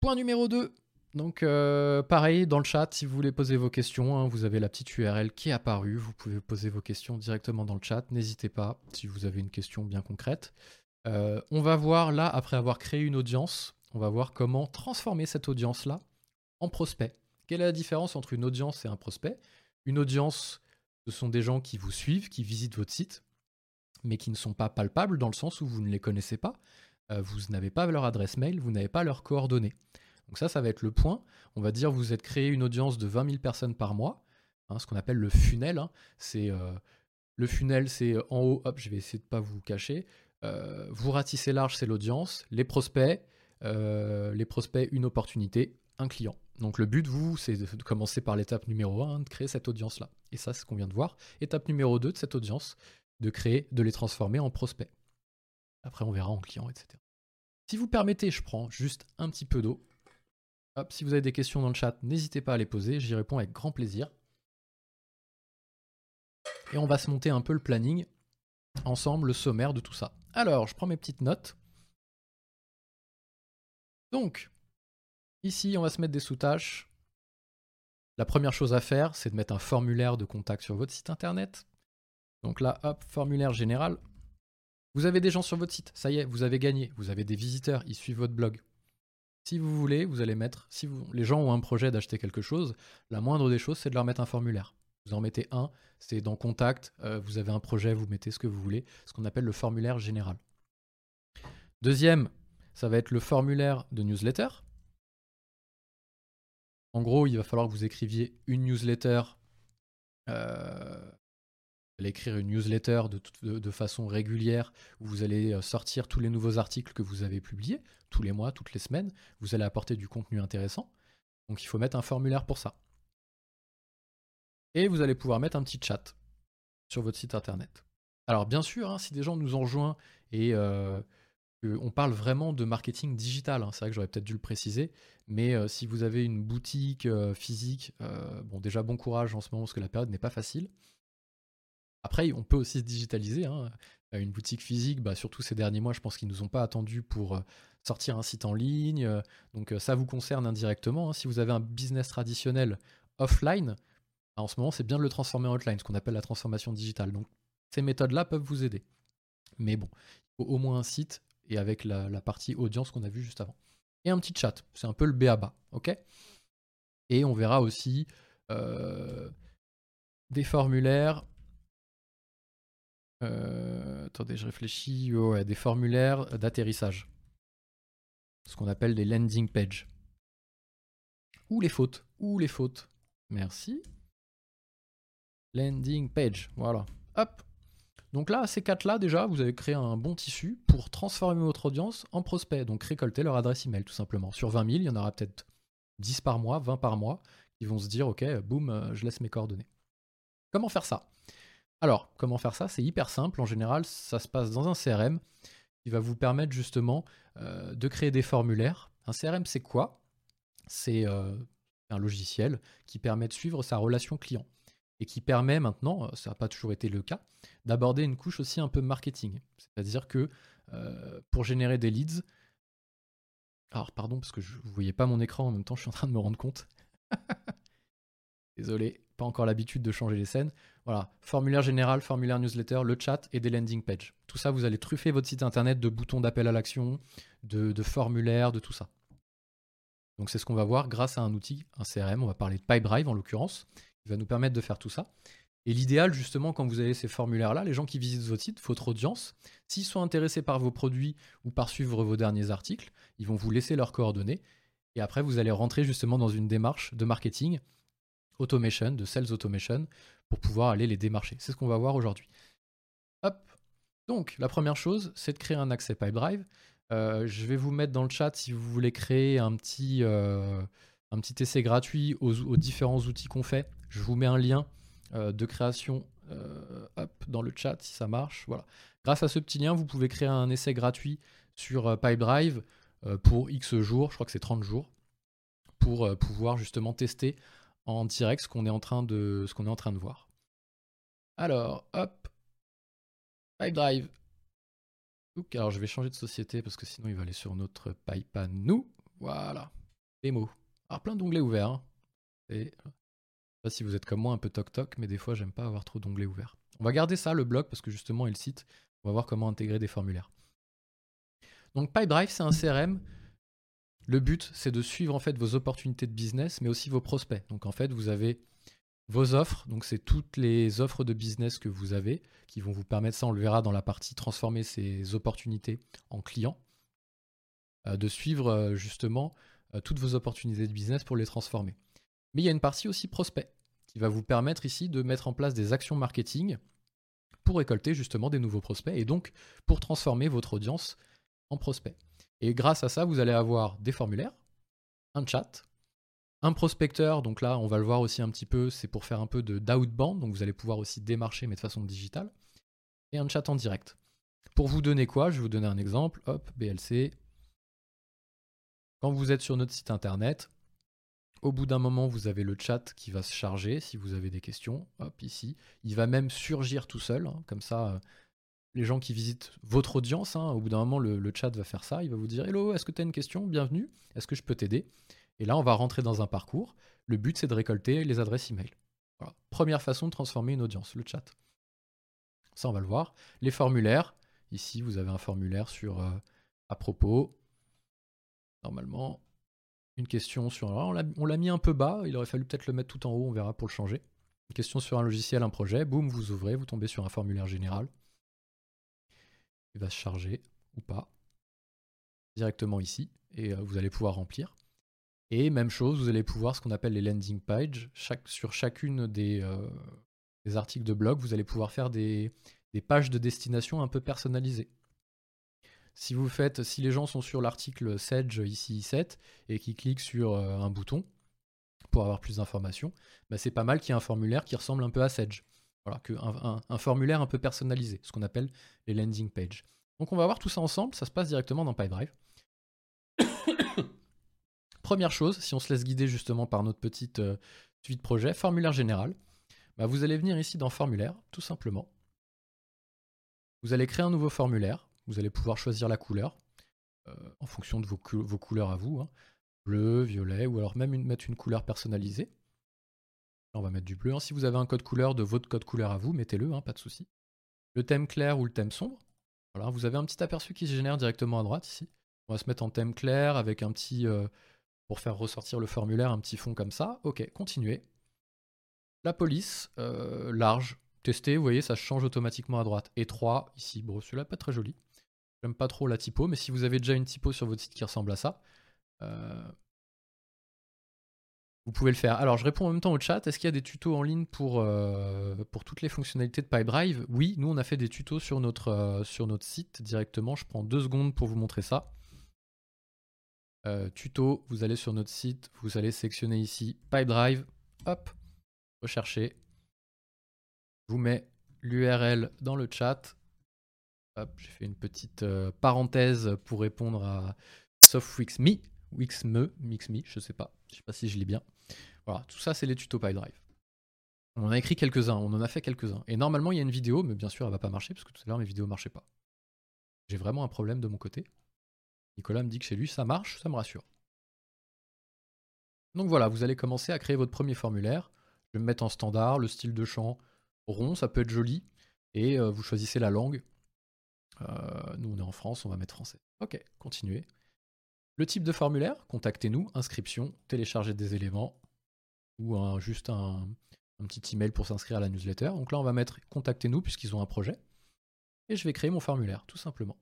Point numéro 2. Donc euh, pareil, dans le chat, si vous voulez poser vos questions, hein, vous avez la petite URL qui est apparue, vous pouvez poser vos questions directement dans le chat, n'hésitez pas si vous avez une question bien concrète. Euh, on va voir là, après avoir créé une audience, on va voir comment transformer cette audience-là en prospect. Quelle est la différence entre une audience et un prospect? Une audience, ce sont des gens qui vous suivent, qui visitent votre site, mais qui ne sont pas palpables dans le sens où vous ne les connaissez pas, vous n'avez pas leur adresse mail, vous n'avez pas leurs coordonnées. Donc ça, ça va être le point. On va dire vous êtes créé une audience de 20 000 personnes par mois, hein, ce qu'on appelle le funnel. Hein. C'est euh, le funnel, c'est en haut. Hop, je vais essayer de pas vous cacher. Euh, vous ratissez large, c'est l'audience. Les prospects, les prospects, une opportunité, un client. Donc le but, vous, c'est de commencer par l'étape numéro 1, de créer cette audience-là. Et ça, c'est ce qu'on vient de voir. Étape numéro 2 de cette audience, de créer, de les transformer en prospects. Après, on verra en client, etc. Si vous permettez, je prends juste un petit peu d'eau. Si vous avez des questions dans le chat, n'hésitez pas à les poser, j'y réponds avec grand plaisir. Et on va se monter un peu le planning ensemble, le sommaire de tout ça. Alors, je prends mes petites notes. Donc, Ici, on va se mettre des sous-tâches. La première chose à faire, c'est de mettre un formulaire de contact sur votre site internet. Donc là, hop, formulaire général. Vous avez des gens sur votre site, ça y est, vous avez gagné. Vous avez des visiteurs, ils suivent votre blog. Si vous voulez, vous allez mettre, si les gens ont un projet d'acheter quelque chose, la moindre des choses, c'est de leur mettre un formulaire. Vous en mettez un, c'est dans contact, euh, vous avez un projet, vous mettez ce que vous voulez, ce qu'on appelle le formulaire général. Deuxième, ça va être le formulaire de newsletter. En gros, il va falloir que vous écriviez une newsletter. Euh, allez écrire une newsletter de, façon régulière où vous allez euh, sortir tous les nouveaux articles que vous avez publiés, tous les mois, toutes les semaines. Vous allez apporter du contenu intéressant. Donc il faut mettre un formulaire pour ça. Et vous allez pouvoir mettre un petit chat sur votre site internet. Alors bien sûr, hein, si des gens nous ont rejoints et euh, on parle vraiment de marketing digital. Hein. C'est vrai que j'aurais peut-être dû le préciser, mais euh, si vous avez une boutique physique, bon déjà bon courage en ce moment parce que la période n'est pas facile. Après, on peut aussi se digitaliser. Hein. Une boutique physique, bah, surtout ces derniers mois, je pense qu'ils ne nous ont pas attendus pour sortir un site en ligne. Donc ça vous concerne indirectement. Hein. Si vous avez un business traditionnel offline, bah, en ce moment, c'est bien de le transformer en online, ce qu'on appelle la transformation digitale. Donc ces méthodes-là peuvent vous aider. Mais bon, il faut au moins un site et avec la, partie audience qu'on a vu juste avant. Et un petit chat, c'est un peu le BABA, ok? Et on verra aussi euh, des formulaires. Euh, attendez, je réfléchis. ouais, des formulaires d'atterrissage. Ce qu'on appelle des landing pages. Ou les fautes. Ou les fautes. Merci. Landing page. Voilà. Hop. Donc là, ces quatre-là, déjà, vous avez créé un bon tissu pour transformer votre audience en prospect. Donc récolter leur adresse email, tout simplement. Sur 20 000, il y en aura peut-être 10 par mois, 20 par mois, qui vont se dire, OK, boum, euh, je laisse mes coordonnées. Comment faire ça? Alors, comment faire ça? C'est hyper simple. En général, ça se passe dans un CRM qui va vous permettre justement euh, de créer des formulaires. Un CRM, c'est quoi? C'est euh, un logiciel qui permet de suivre sa relation client et qui permet maintenant, euh, ça n'a pas toujours été le cas, d'aborder une couche aussi un peu marketing. C'est-à-dire que pour générer des leads, alors pardon parce que je, ne voyez pas mon écran en même temps, je suis en train de me rendre compte. Désolé, encore l'habitude de changer les scènes. Voilà, formulaire général, formulaire newsletter, le chat et des landing pages. Tout ça, vous allez truffer votre site internet de boutons d'appel à l'action, de, de formulaires, de tout ça. Donc c'est ce qu'on va voir grâce à un outil, un CRM, on va parler de Pipedrive en l'occurrence, il va nous permettre de faire tout ça. Et l'idéal, justement, quand vous avez ces formulaires-là, les gens qui visitent votre site, votre audience, s'ils sont intéressés par vos produits ou par suivre vos derniers articles, ils vont vous laisser leurs coordonnées. Et après, vous allez rentrer justement dans une démarche de marketing, automation, de sales automation, pour pouvoir aller les démarcher. C'est ce qu'on va voir aujourd'hui. Hop. Donc, la première chose, c'est de créer un accès Pipedrive. Euh, je vais vous mettre dans le chat si vous voulez créer un petit, euh, un petit essai gratuit aux différents outils qu'on fait. Je vous mets un lien euh, de création euh, dans le chat si ça marche. Voilà. Grâce à ce petit lien, vous pouvez créer un essai gratuit sur Pipedrive pour X jours, je crois que c'est 30 jours, pour pouvoir justement tester en direct ce qu'on est en train de ce qu'on est en train de voir. Alors, hop, Pipedrive. alors je vais changer de société parce que sinon il va aller sur notre pipe à nous. Voilà. mots. Alors plein d'onglets ouverts. Hein. Et, je sais pas si vous êtes comme moi un peu toc-toc, mais des fois j'aime pas avoir trop d'onglets ouverts. On va garder ça, le blog, parce que justement, il cite. On va voir comment intégrer des formulaires. Donc PipeDrive, c'est un CRM. Le but, c'est de suivre en fait vos opportunités de business, mais aussi vos prospects. Donc en fait, vous avez vos offres, donc c'est toutes les offres de business que vous avez qui vont vous permettre, ça on le verra dans la partie transformer ces opportunités en clients, euh, de suivre euh, justement euh, toutes vos opportunités de business pour les transformer. Mais il y a une partie aussi prospect qui va vous permettre ici de mettre en place des actions marketing pour récolter justement des nouveaux prospects et donc pour transformer votre audience en prospect. Et grâce à ça, vous allez avoir des formulaires, un chat, un prospecteur, donc là on va le voir aussi un petit peu, c'est pour faire un peu d'outbound, donc vous allez pouvoir aussi démarcher mais de façon digitale, et un chat en direct. Pour vous donner quoi? Je vais vous donner un exemple, hop, BLC. Quand vous êtes sur notre site internet, au bout d'un moment, vous avez le chat qui va se charger si vous avez des questions, hop, ici. Il va même surgir tout seul, hein, comme ça, euh, les gens qui visitent votre audience, hein, au bout d'un moment, le, chat va faire ça, il va vous dire Hello, est-ce que tu as une question? Bienvenue, est-ce que je peux t'aider? Et là, on va rentrer dans un parcours. Le but, c'est de récolter les adresses email. Voilà. Première façon de transformer une audience, le chat. Ça, on va le voir. Les formulaires. Ici, vous avez un formulaire sur euh, à propos. Normalement, une question sur. on l'a mis un peu bas. Il aurait fallu peut-être le mettre tout en haut. On verra pour le changer. Une question sur un logiciel, un projet. Boum, vous ouvrez, vous tombez sur un formulaire général. Il va se charger ou pas directement ici et euh, vous allez pouvoir remplir. Et même chose, vous allez pouvoir ce qu'on appelle les landing pages. sur chacune euh, des, articles de blog, vous allez pouvoir faire des, pages de destination un peu personnalisées. Si vous faites, si les gens sont sur l'article Sedge ici 7 et qui cliquent sur euh, un bouton pour avoir plus d'informations, bah, c'est pas mal qu'il y ait un formulaire qui ressemble un peu à Sedge. Voilà, que un, formulaire un peu personnalisé, ce qu'on appelle les landing pages. Donc on va voir tout ça ensemble, ça se passe directement dans PipeDrive. Première chose, si on se laisse guider justement par notre petite euh, suite projet, formulaire général, bah, vous allez venir ici dans formulaire, tout simplement. Vous allez créer un nouveau formulaire, vous allez pouvoir choisir la couleur euh, en fonction de vos, couleurs à vous, hein. bleu, violet, ou alors même mettre une couleur personnalisée. On va mettre du bleu. Hein. Si vous avez un code couleur de votre code couleur à vous, mettez-le, hein, pas de souci. Le thème clair ou le thème sombre. Voilà, vous avez un petit aperçu qui se génère directement à droite ici. On va se mettre en thème clair avec un petit, euh, pour faire ressortir le formulaire, un petit fond comme ça. Ok, continuez. La police, euh, large, testé, vous voyez, ça change automatiquement à droite. Et 3, ici, bon, celui-là pas très joli. J'aime pas trop la typo, mais si vous avez déjà une typo sur votre site qui ressemble à ça, euh, vous pouvez le faire. Alors, je réponds en même temps au chat. Est-ce qu'il y a des tutos en ligne pour, euh, pour toutes les fonctionnalités de PipeDrive? Oui, nous, on a fait des tutos sur notre, sur notre site directement. Je prends deux secondes pour vous montrer ça. Euh, tuto, vous allez sur notre site, vous allez sélectionner ici PipeDrive, hop, recherchez, vous met l'URL dans le chat. Hop, j'ai fait une petite euh, parenthèse pour répondre à SoftWixMe, Wixme, MixMe, je sais pas, je sais pas si je lis bien. Voilà, tout ça c'est les tutos PipeDrive. On en a écrit quelques-uns, on en a fait quelques-uns. Et normalement il y a une vidéo, mais bien sûr elle va pas marcher parce que tout à l'heure mes vidéos marchaient pas. J'ai vraiment un problème de mon côté. Nicolas me dit que chez lui ça marche, ça me rassure. Donc voilà, vous allez commencer à créer votre premier formulaire. Je vais me mettre en standard, le style de champ rond, ça peut être joli. Et euh, vous choisissez la langue. Euh, nous on est en France, on va mettre français. Ok, continuez. Le type de formulaire, contactez-nous, inscription, télécharger des éléments ou juste un, petit email pour s'inscrire à la newsletter. Donc là on va mettre contactez-nous puisqu'ils ont un projet. Et je vais créer mon formulaire, tout simplement.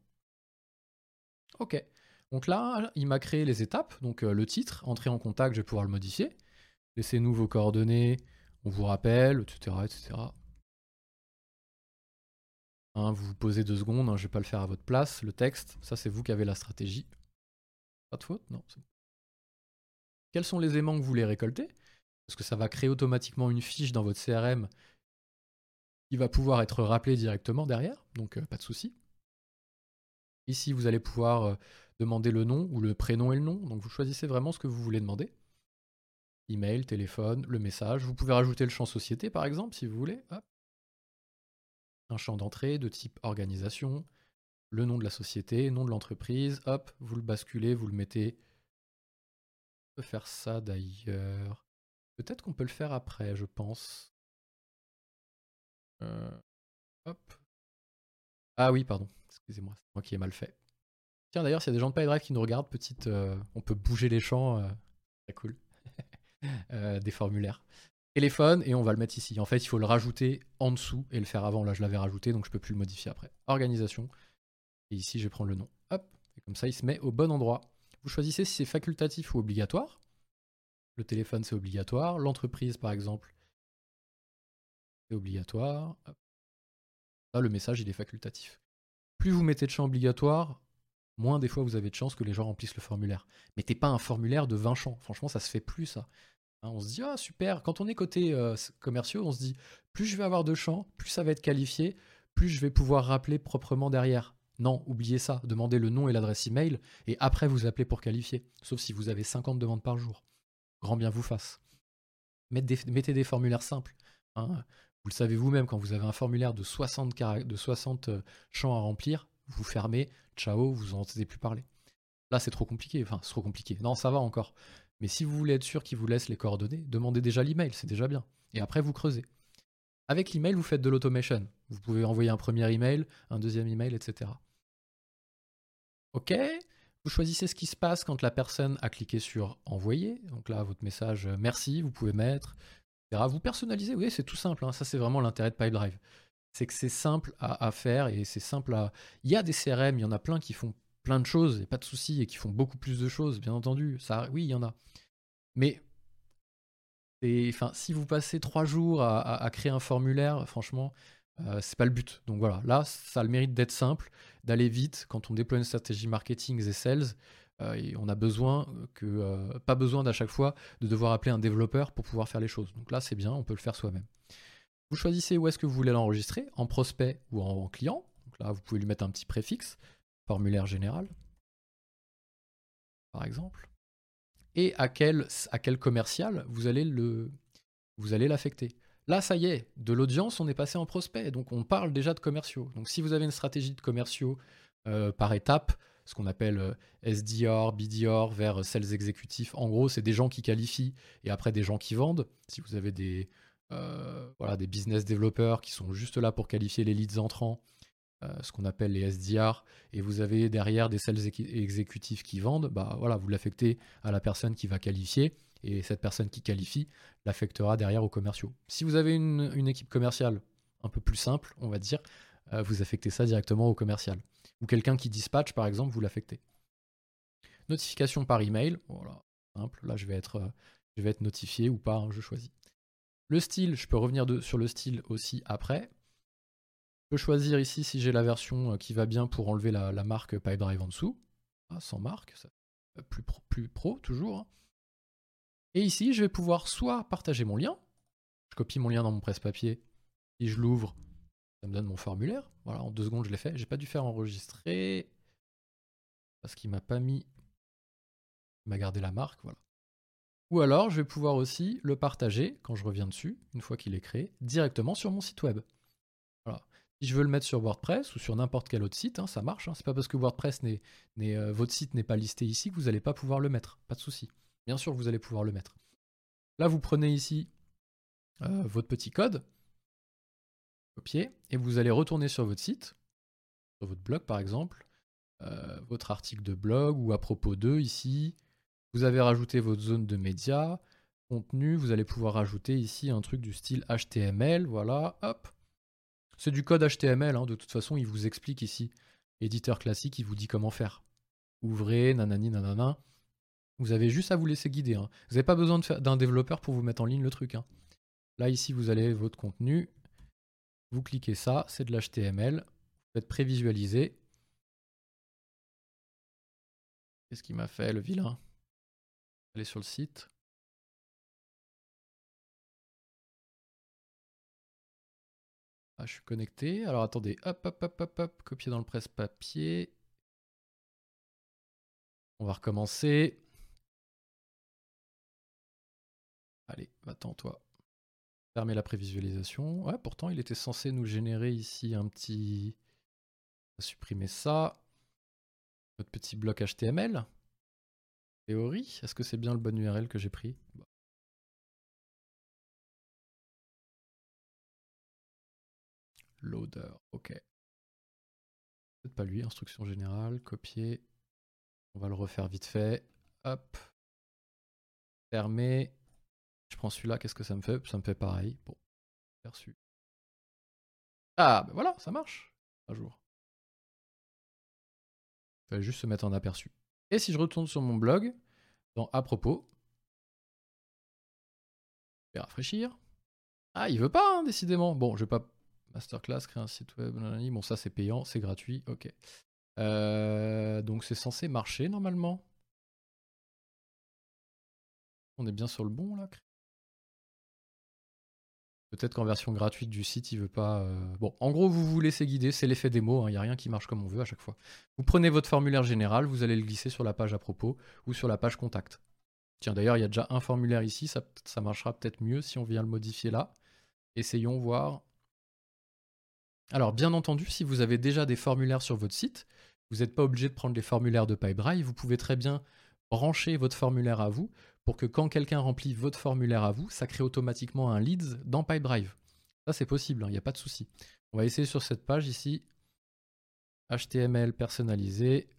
Ok. Donc là, il m'a créé les étapes. Donc euh, le titre, entrer en contact, je vais pouvoir le modifier. Laissez-nous vos coordonnées, on vous rappelle, etc. etc. Hein, vous vous posez deux secondes, hein, je ne vais pas le faire à votre place. Le texte, ça c'est vous qui avez la stratégie. Pas de faute Non. Quels sont les aimants que vous voulez récolter? Parce que ça va créer automatiquement une fiche dans votre CRM qui va pouvoir être rappelée directement derrière, donc euh, pas de souci. Ici, vous allez pouvoir euh, demander le nom ou le prénom et le nom. Donc vous choisissez vraiment ce que vous voulez demander. Email, téléphone, le message. Vous pouvez rajouter le champ société par exemple si vous voulez. Un champ d'entrée de type organisation, le nom de la société, nom de l'entreprise. Hop, vous le basculez, vous le mettez peut faire ça d'ailleurs Peut-être qu'on peut le faire après, je pense. Euh, hop. Ah oui, pardon. Excusez-moi, c'est moi qui ai mal fait. Tiens, d'ailleurs, s'il y a des gens de PyDrive qui nous regardent, petite, euh, on peut bouger les champs. Euh, très cool. des formulaires. Téléphone, et on va le mettre ici. En fait, il faut le rajouter en dessous et le faire avant. Là, je l'avais rajouté, donc je peux plus le modifier après. Organisation. Et ici, je vais prendre le nom. Hop. Comme ça, il se met au bon endroit. Vous choisissez si c'est facultatif ou obligatoire. Le téléphone, c'est obligatoire. L'entreprise, par exemple, c'est obligatoire. Là, le message, il est facultatif. Plus vous mettez de champs obligatoires, moins des fois vous avez de chances que les gens remplissent le formulaire. Mettez pas un formulaire de 20 champs. Franchement, ça se fait plus, ça. Hein, on se dit, ah super, quand on est côté euh, commerciaux, on se dit, plus je vais avoir de champs, plus ça va être qualifié, plus je vais pouvoir rappeler proprement derrière. Non, oubliez ça, demandez le nom et l'adresse email, et après vous appelez pour qualifier, sauf si vous avez 50 demandes par jour grand bien vous fasse. Mettez des, formulaires simples. Hein. Vous le savez vous-même, quand vous avez un formulaire de 60, de 60 euh, champs à remplir, vous fermez, ciao, vous n'en entendez plus parler. Là, c'est trop compliqué. Enfin, c'est trop compliqué. Non, ça va encore. Mais si vous voulez être sûr qu'il vous laisse les coordonnées, demandez déjà l'email, c'est déjà bien. Et après, vous creusez. Avec l'email, vous faites de l'automation. Vous pouvez envoyer un premier email, un deuxième email, etc. Ok? Choisissez ce qui se passe quand la personne a cliqué sur envoyer. Donc là, votre message euh, merci, vous pouvez mettre. Vous personnalisez, oui, c'est tout simple. Hein. Ça, c'est vraiment l'intérêt de Pipedrive. C'est que c'est simple à, faire et c'est simple à. Il y a des CRM, il y en a plein qui font plein de choses, et pas de soucis, et qui font beaucoup plus de choses, bien entendu. Ça, oui, il y en a. Mais enfin, si vous passez trois jours à créer un formulaire, franchement, euh, c'est pas le but. Donc voilà, là, ça a le mérite d'être simple, d'aller vite. Quand on déploie une stratégie marketing et sales, euh, on a besoin que, euh, pas besoin d'à chaque fois de devoir appeler un développeur pour pouvoir faire les choses. Donc là, c'est bien, on peut le faire soi-même. Vous choisissez où est-ce que vous voulez l'enregistrer, en prospect ou en, client. Donc là, vous pouvez lui mettre un petit préfixe, formulaire général, par exemple. Et à quel, à quel commercial vous allez le, vous allez l'affecter. Là, ça y est, de l'audience, on est passé en prospect. Donc, on parle déjà de commerciaux. Donc, si vous avez une stratégie de commerciaux euh, par étape, ce qu'on appelle euh, SDR, BDR vers sales exécutifs, en gros, c'est des gens qui qualifient et après des gens qui vendent. Si vous avez des, euh, voilà, des business développeurs qui sont juste là pour qualifier les leads entrants, ce qu'on appelle les SDR, et vous avez derrière des sales exécutifs qui vendent, bah voilà, vous l'affectez à la personne qui va qualifier et cette personne qui qualifie l'affectera derrière aux commerciaux. Si vous avez une, équipe commerciale un peu plus simple, on va dire, euh, vous affectez ça directement au commercial. Ou quelqu'un qui dispatche, par exemple, vous l'affectez. Notification par email, voilà, simple. Là, je vais être, euh, je vais être notifié ou pas, hein, je choisis. Le style, je peux revenir sur le style aussi après. Je peux choisir ici si j'ai la version euh, qui va bien pour enlever la, marque PipeDrive en dessous. Ah, sans marque, plus, pro, plus pro toujours. Hein. Et ici, je vais pouvoir soit partager mon lien, je copie mon lien dans mon presse-papier, et je l'ouvre, ça me donne mon formulaire. Voilà, en deux secondes, je l'ai fait. J'ai pas dû faire enregistrer parce qu'il m'a pas mis, il m'a gardé la marque, voilà. Ou alors, je vais pouvoir aussi le partager quand je reviens dessus, une fois qu'il est créé, directement sur mon site web. Voilà. Si je veux le mettre sur WordPress ou sur n'importe quel autre site, hein, ça marche. Hein. C'est pas parce que WordPress n'est, euh, votre site n'est pas listé ici que vous n'allez pas pouvoir le mettre. Pas de souci. Bien sûr, vous allez pouvoir le mettre. Là, vous prenez ici euh, votre petit code, copier, et vous allez retourner sur votre site, sur votre blog par exemple, euh, votre article de blog ou à propos d'eux ici. Vous avez rajouté votre zone de médias, contenu, vous allez pouvoir rajouter ici un truc du style HTML, voilà, hop. C'est du code HTML, hein, de toute façon, il vous explique ici. Éditeur classique, il vous dit comment faire. Ouvrez, nanani, nanana. Vous avez juste à vous laisser guider. Hein. Vous n'avez pas besoin d'un développeur pour vous mettre en ligne le truc. Hein. Là, ici, vous allez votre contenu. Vous cliquez ça, c'est de l'HTML. Vous faites prévisualiser. Qu'est-ce qu'il m'a fait, le vilain? Allez sur le site. Ah, je suis connecté. Alors attendez, hop, hop, hop, hop, hop, copier dans le presse-papier. On va recommencer. Allez, va-t'en toi. Fermer la prévisualisation. Ouais, pourtant il était censé nous générer ici un petit... On va supprimer ça. Notre petit bloc HTML. Théorie, est-ce que c'est bien le bon URL que j'ai pris? Bah. Loader, ok. Peut-être pas lui, instruction générale, copier. On va le refaire vite fait. Hop. Fermer. Je prends celui-là, qu'est-ce que ça me fait? Ça me fait pareil. Bon, perçu. Ah, ben voilà, ça marche. Un jour. Il fallait juste se mettre en aperçu. Et si je retourne sur mon blog, dans à propos, je vais rafraîchir. Ah, il veut pas, hein, décidément. Bon, je vais pas Masterclass, créer un site web. Bon, ça c'est payant, c'est gratuit, ok. Euh, donc c'est censé marcher normalement. On est bien sur le bon là Peut-être qu'en version gratuite du site, il veut pas. Euh, bon, en gros, vous vous laissez guider, c'est l'effet démo, il hein, n'y a rien qui marche comme on veut à chaque fois. Vous prenez votre formulaire général, vous allez le glisser sur la page à propos ou sur la page contact. Tiens, d'ailleurs, il y a déjà un formulaire ici, ça, marchera peut-être mieux si on vient le modifier là. Essayons voir alors, bien entendu, si vous avez déjà des formulaires sur votre site, vous n'êtes pas obligé de prendre les formulaires de Pipedrive. Vous pouvez très bien brancher votre formulaire à vous pour que quand quelqu'un remplit votre formulaire à vous, ça crée automatiquement un leads dans Pipedrive. Ça, c'est possible, il hein, n'y a pas de souci. On va essayer sur cette page ici. HTML personnalisé.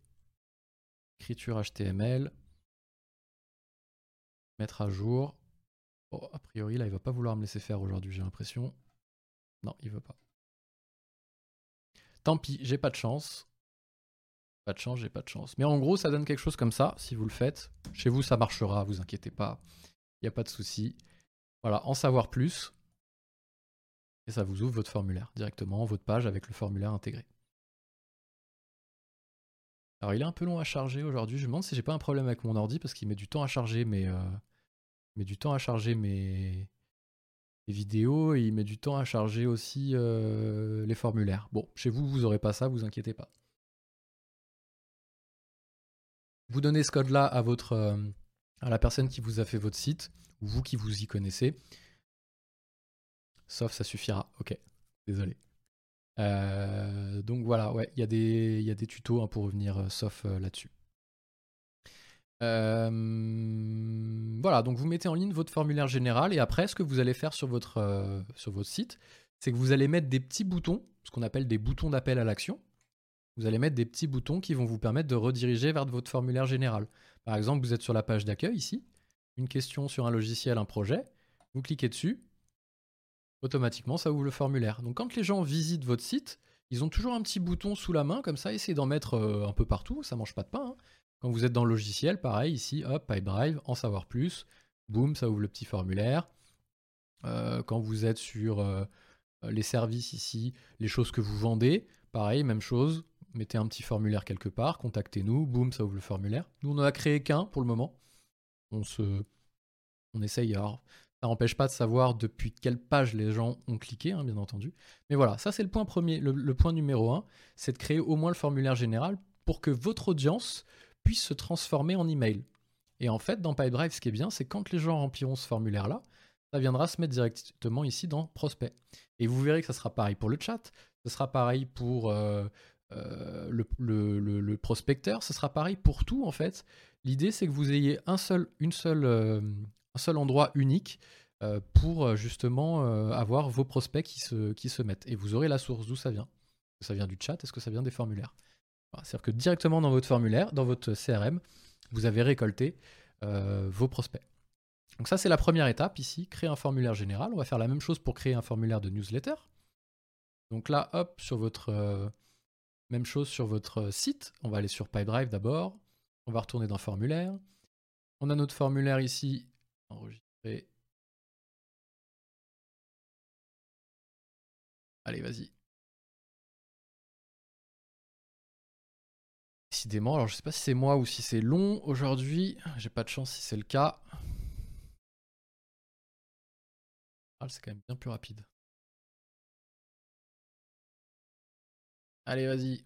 Écriture HTML. Mettre à jour. Oh, a priori, là, il va pas vouloir me laisser faire aujourd'hui, j'ai l'impression. Non, il veut pas. Tant pis, j'ai pas de chance. Pas de chance, j'ai pas de chance. Mais en gros, ça donne quelque chose comme ça, si vous le faites. Chez vous, ça marchera, vous inquiétez pas. Il n'y a pas de souci. Voilà, en savoir plus. Et ça vous ouvre votre formulaire directement, votre page avec le formulaire intégré. Alors il est un peu long à charger aujourd'hui. Je me demande si j'ai pas un problème avec mon ordi parce qu'il met du temps à charger mais euh, met du temps à charger mes, vidéos et il met du temps à charger aussi euh, les formulaires. Bon, chez vous, vous n'aurez pas ça, vous inquiétez pas. Vous donnez ce code-là à votre euh, à la personne qui vous a fait votre site ou vous qui vous y connaissez. Sauf ça suffira. Ok, désolé. Euh, donc voilà, ouais, il y, y, a des tutos hein, pour revenir sauf là-dessus. Euh, voilà, donc vous mettez en ligne votre formulaire général et après, ce que vous allez faire sur votre, euh, sur votre site, c'est que vous allez mettre des petits boutons, ce qu'on appelle des boutons d'appel à l'action. Vous allez mettre des petits boutons qui vont vous permettre de rediriger vers votre formulaire général. Par exemple, vous êtes sur la page d'accueil ici, une question sur un logiciel, un projet, vous cliquez dessus, automatiquement ça ouvre le formulaire. Donc quand les gens visitent votre site, ils ont toujours un petit bouton sous la main comme ça, essayez d'en mettre euh, un peu partout, ça mange pas de pain. Hein. Quand vous êtes dans le logiciel, pareil, ici, hop, Pipedrive, en savoir plus, boum, ça ouvre le petit formulaire. Euh, quand vous êtes sur euh, les services ici, les choses que vous vendez, pareil, même chose, mettez un petit formulaire quelque part, contactez-nous, boum, ça ouvre le formulaire. Nous, on en a créé qu'un pour le moment. On se... On essaye, alors, ça n'empêche pas de savoir depuis quelle page les gens ont cliqué, hein, bien entendu. Mais voilà, ça c'est le point premier, le point numéro un, c'est de créer au moins le formulaire général pour que votre audience puisse se transformer en email. Et en fait, dans Pipedrive, ce qui est bien, c'est quand les gens rempliront ce formulaire-là, ça viendra se mettre directement ici dans Prospect. Et vous verrez que ça sera pareil pour le chat, ce sera pareil pour euh, euh, le, prospecteur, ce sera pareil pour tout en fait. L'idée, c'est que vous ayez un seul, une seule, euh, un seul endroit unique pour justement avoir vos prospects qui se, qui se mettent. Et vous aurez la source d'où ça vient. Est-ce que ça vient du chat? Est-ce que ça vient des formulaires? C'est-à-dire que directement dans votre formulaire, dans votre CRM, vous avez récolté euh, vos prospects. Donc ça, c'est la première étape ici, créer un formulaire général. On va faire la même chose pour créer un formulaire de newsletter. Donc là, hop, sur votre... Euh, même chose sur votre site. On va aller sur Pipedrive d'abord. On va retourner dans formulaire. On a notre formulaire ici, enregistré. Allez, vas-y. Décidément, alors je sais pas si c'est moi ou si c'est long aujourd'hui. J'ai pas de chance si c'est le cas. Ah, c'est quand même bien plus rapide. Allez, vas-y.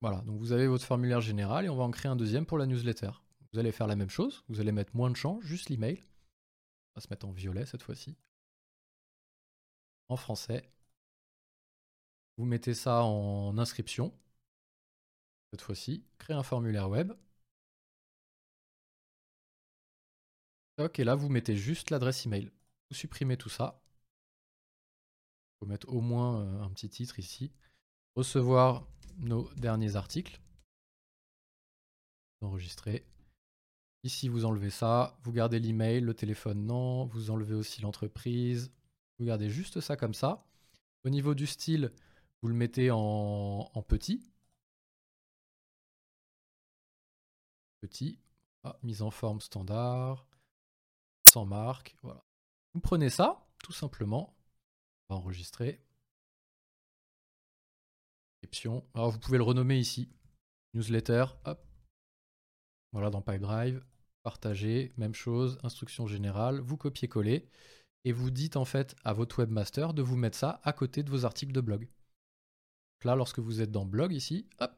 Voilà, donc vous avez votre formulaire général et on va en créer un deuxième pour la newsletter. Vous allez faire la même chose, vous allez mettre moins de champs, juste l'email. On va se mettre en violet cette fois-ci. En français. Vous mettez ça en inscription. Cette fois-ci, créer un formulaire web. Ok, là, vous mettez juste l'adresse email. Vous supprimez tout ça. Mettre au moins euh, un petit titre ici. Recevoir nos derniers articles. Enregistrer. Ici, vous enlevez ça. Vous gardez l'email, le téléphone, non. Vous enlevez aussi l'entreprise. Vous gardez juste ça comme ça. Au niveau du style, vous le mettez en, petit. Petit. Ah, mise en forme standard. Sans marque. Voilà. Vous prenez ça, tout simplement. On va enregistrer. Alors vous pouvez le renommer ici. Newsletter. Hop. Voilà dans PipeDrive. Partager. Même chose. Instruction générale. Vous copiez-coller. Et vous dites en fait à votre webmaster de vous mettre ça à côté de vos articles de blog là, lorsque vous êtes dans blog ici, hop,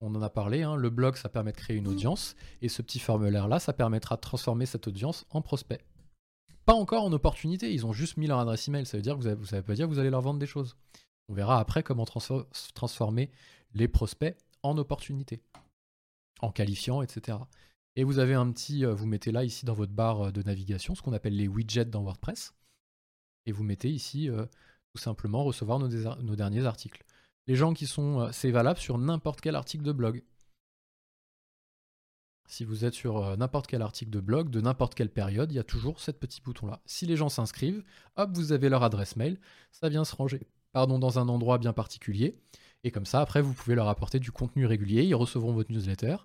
on en a parlé, hein, le blog ça permet de créer une audience et ce petit formulaire là ça permettra de transformer cette audience en prospect. Pas encore en opportunité, ils ont juste mis leur adresse email, ça veut dire que vous ne savez pas dire que vous allez leur vendre des choses. On verra après comment transformer les prospects en opportunités, en qualifiant, etc. Et vous avez un petit, euh, vous mettez là ici dans votre barre de navigation ce qu'on appelle les widgets dans WordPress. Et vous mettez ici euh, tout simplement recevoir nos, derniers articles. Les gens qui sont, euh, c'est valable sur n'importe quel article de blog. Si vous êtes sur euh, n'importe quel article de blog, de n'importe quelle période, il y a toujours ce petit bouton-là. Si les gens s'inscrivent, hop, vous avez leur adresse mail, ça vient se ranger pardon, dans un endroit bien particulier. Et comme ça, après, vous pouvez leur apporter du contenu régulier, ils recevront votre newsletter.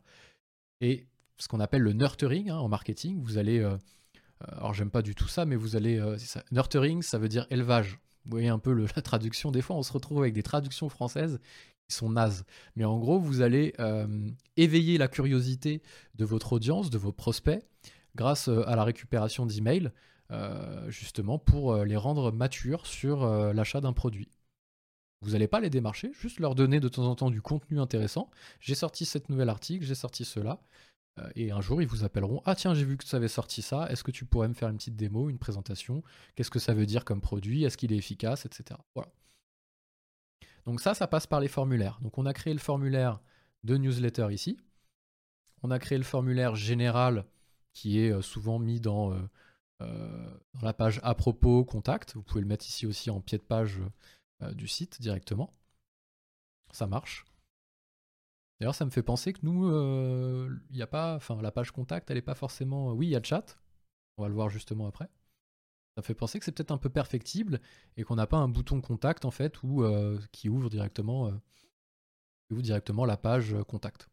Et ce qu'on appelle le nurturing hein, en marketing, vous allez... Euh, alors j'aime pas du tout ça, mais vous allez... Ça, nurturing, ça veut dire élevage. Vous voyez un peu la traduction. Des fois, on se retrouve avec des traductions françaises sont nazes. Mais en gros, vous allez euh, éveiller la curiosité de votre audience, de vos prospects, grâce euh, à la récupération d'emails, euh, justement pour les rendre matures sur l'achat d'un produit. Vous n'allez pas les démarcher, juste leur donner de temps en temps du contenu intéressant. J'ai sorti cette nouvelle article, j'ai sorti cela. Et un jour, ils vous appelleront Ah, tiens, j'ai vu que tu avais sorti ça. Est-ce que tu pourrais me faire une petite démo, une présentation? Qu'est-ce que ça veut dire comme produit? Est-ce qu'il est efficace? Etc. Voilà. Donc, ça, ça passe par les formulaires. Donc, on a créé le formulaire de newsletter ici. On a créé le formulaire général qui est euh, souvent mis dans, euh, dans la page à propos, contact. Vous pouvez le mettre ici aussi en pied de page du site directement. Ça marche. D'ailleurs, ça me fait penser que nous, il euh, a pas, enfin, la page contact, elle n'est pas forcément. Oui, il y a le chat. On va le voir justement après. Ça fait penser que c'est peut-être un peu perfectible et qu'on n'a pas un bouton contact en fait euh, qui ouvre directement, euh, directement la page contact.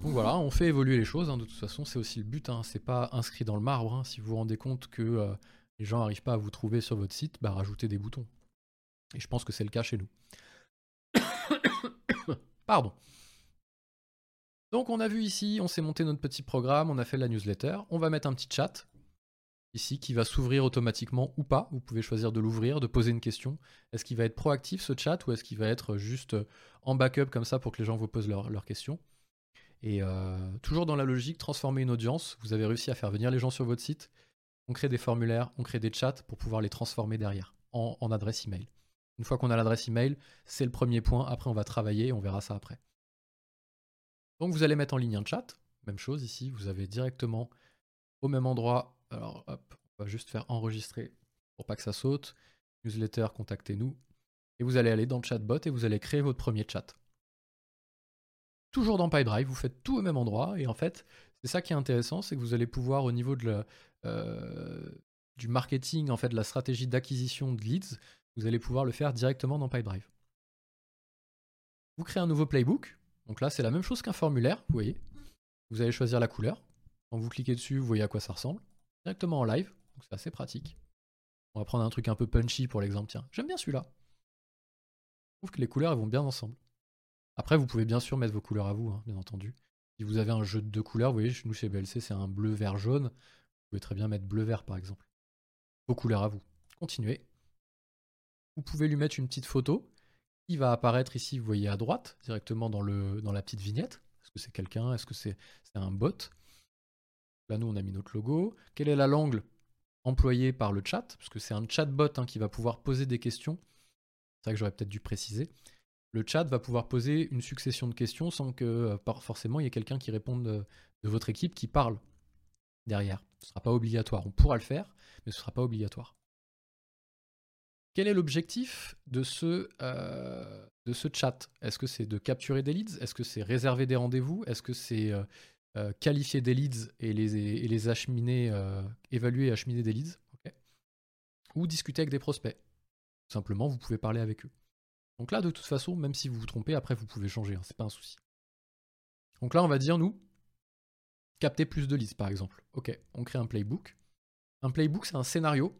Donc voilà, on fait évoluer les choses. Hein. De toute façon, c'est aussi le but. Hein. C'est pas inscrit dans le marbre. Hein. Si vous vous rendez compte que les gens n'arrivent pas à vous trouver sur votre site, bah, rajoutez des boutons. Et je pense que c'est le cas chez nous. Pardon. Donc on a vu ici, on s'est monté notre petit programme, on a fait la newsletter. On va mettre un petit chat ici qui va s'ouvrir automatiquement ou pas. Vous pouvez choisir de l'ouvrir, de poser une question. Est-ce qu'il va être proactif ce chat ou est-ce qu'il va être juste en backup comme ça pour que les gens vous posent leurs questions? Et euh, toujours dans la logique, transformer une audience. Vous avez réussi à faire venir les gens sur votre site. On crée des formulaires, on crée des chats pour pouvoir les transformer derrière en, en adresse email. Une fois qu'on a l'adresse email, c'est le premier point. Après, on va travailler, on verra ça après. Donc vous allez mettre en ligne un chat. Même chose ici, vous avez directement au même endroit. Alors hop, on va juste faire enregistrer pour pas que ça saute. Newsletter, contactez-nous. Et vous allez aller dans le chatbot et vous allez créer votre premier chat. Toujours dans PyDrive, vous faites tout au même endroit. Et en fait, c'est ça qui est intéressant, c'est que vous allez pouvoir au niveau euh, du marketing, en fait, de la stratégie d'acquisition de leads, vous allez pouvoir le faire directement dans PyDrive. Vous créez un nouveau playbook. Donc là, c'est la même chose qu'un formulaire, vous voyez. Vous allez choisir la couleur. Quand vous cliquez dessus, vous voyez à quoi ça ressemble. Directement en live, donc c'est assez pratique. On va prendre un truc un peu punchy pour l'exemple. Tiens, j'aime bien celui-là. Je trouve que les couleurs vont bien ensemble. Après, vous pouvez bien sûr mettre vos couleurs à vous, hein, bien entendu. Si vous avez un jeu de deux couleurs, vous voyez, nous chez BLC, c'est un bleu, vert, jaune. Vous pouvez très bien mettre bleu, vert, par exemple. Vos couleurs à vous. Continuez. Vous pouvez lui mettre une petite photo qui va apparaître ici, vous voyez à droite, directement dans la petite vignette. Est-ce que c'est quelqu'un? Est-ce que c'est un bot? Là, nous, on a mis notre logo. Quelle est la langue employée par le chat? Parce que c'est un chatbot hein, qui va pouvoir poser des questions. C'est vrai que j'aurais peut-être dû préciser. le chat va pouvoir poser une succession de questions sans que forcément il y ait quelqu'un qui réponde de, votre équipe qui parle derrière. Ce ne sera pas obligatoire. On pourra le faire, mais ce ne sera pas obligatoire. Quel est l'objectif de, ce, de ce chat? Est-ce que c'est de capturer des leads? Est-ce que c'est réserver des rendez-vous? Est-ce que c'est qualifier des leads et les, et acheminer, évaluer et acheminer des leads Ou discuter avec des prospects Simplement, vous pouvez parler avec eux. Donc là, de toute façon, même si vous vous trompez, après vous pouvez changer, hein, c'est pas un souci. Donc là, on va dire, nous, capter plus de leads, par exemple. Ok, on crée un playbook. Un playbook, c'est un scénario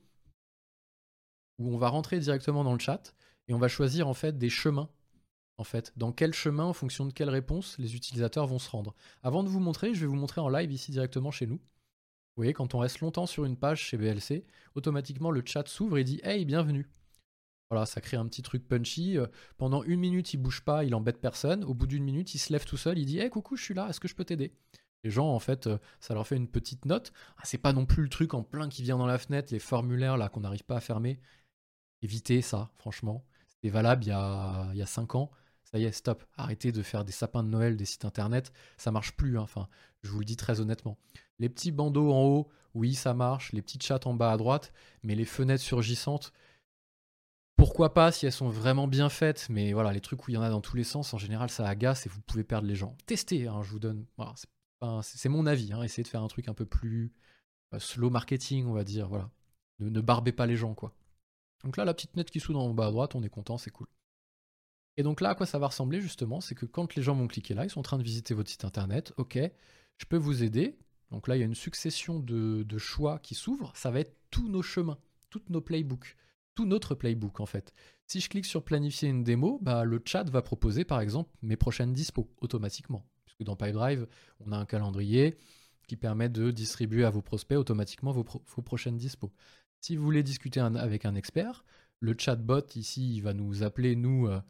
où on va rentrer directement dans le chat et on va choisir en fait des chemins. En fait, dans quel chemin, en fonction de quelle réponse, les utilisateurs vont se rendre. Avant de vous montrer, je vais vous montrer en live ici directement chez nous. Vous voyez, quand on reste longtemps sur une page chez BLC, automatiquement le chat s'ouvre et dit Hey, bienvenue. Voilà, ça crée un petit truc punchy. Euh, pendant une minute, il bouge pas, il embête personne. Au bout d'une minute, il se lève tout seul, il dit Hey, coucou, je suis là, est-ce que je peux t'aider? Les gens, en fait, euh, ça leur fait une petite note. Ah, c'est pas non plus le truc en plein qui vient dans la fenêtre, les formulaires là qu'on n'arrive pas à fermer. Évitez ça, franchement. C'était valable il y, a, il y a 5 ans. Ça y est, stop. Arrêtez de faire des sapins de Noël, des sites internet. Ça marche plus. Hein. Enfin, je vous le dis très honnêtement. Les petits bandeaux en haut, oui, ça marche. Les petites chats en bas à droite. Mais les fenêtres surgissantes, pourquoi pas si elles sont vraiment bien faites, mais voilà, les trucs où il y en a dans tous les sens, en général, ça agace et vous pouvez perdre les gens. Testez, hein, je vous donne. c'est mon avis. Hein, essayez de faire un truc un peu plus euh, slow marketing, on va dire. Voilà. Ne, barbez pas les gens, quoi. Donc là, la petite nette qui s'ouvre en bas à droite, on est content, c'est cool. Et donc là, à quoi ça va ressembler justement C'est que quand les gens vont cliquer là, ils sont en train de visiter votre site internet. Ok, je peux vous aider. Donc là, il y a une succession de, choix qui s'ouvrent. Ça va être tous nos chemins, toutes nos playbooks tout notre playbook en fait. Si je clique sur planifier une démo, bah, le chat va proposer par exemple mes prochaines dispos automatiquement. Puisque dans PipeDrive, on a un calendrier qui permet de distribuer à vos prospects automatiquement vos, prochaines dispos. Si vous voulez discuter avec un expert, le chatbot ici, il va nous appeler, nous, euh,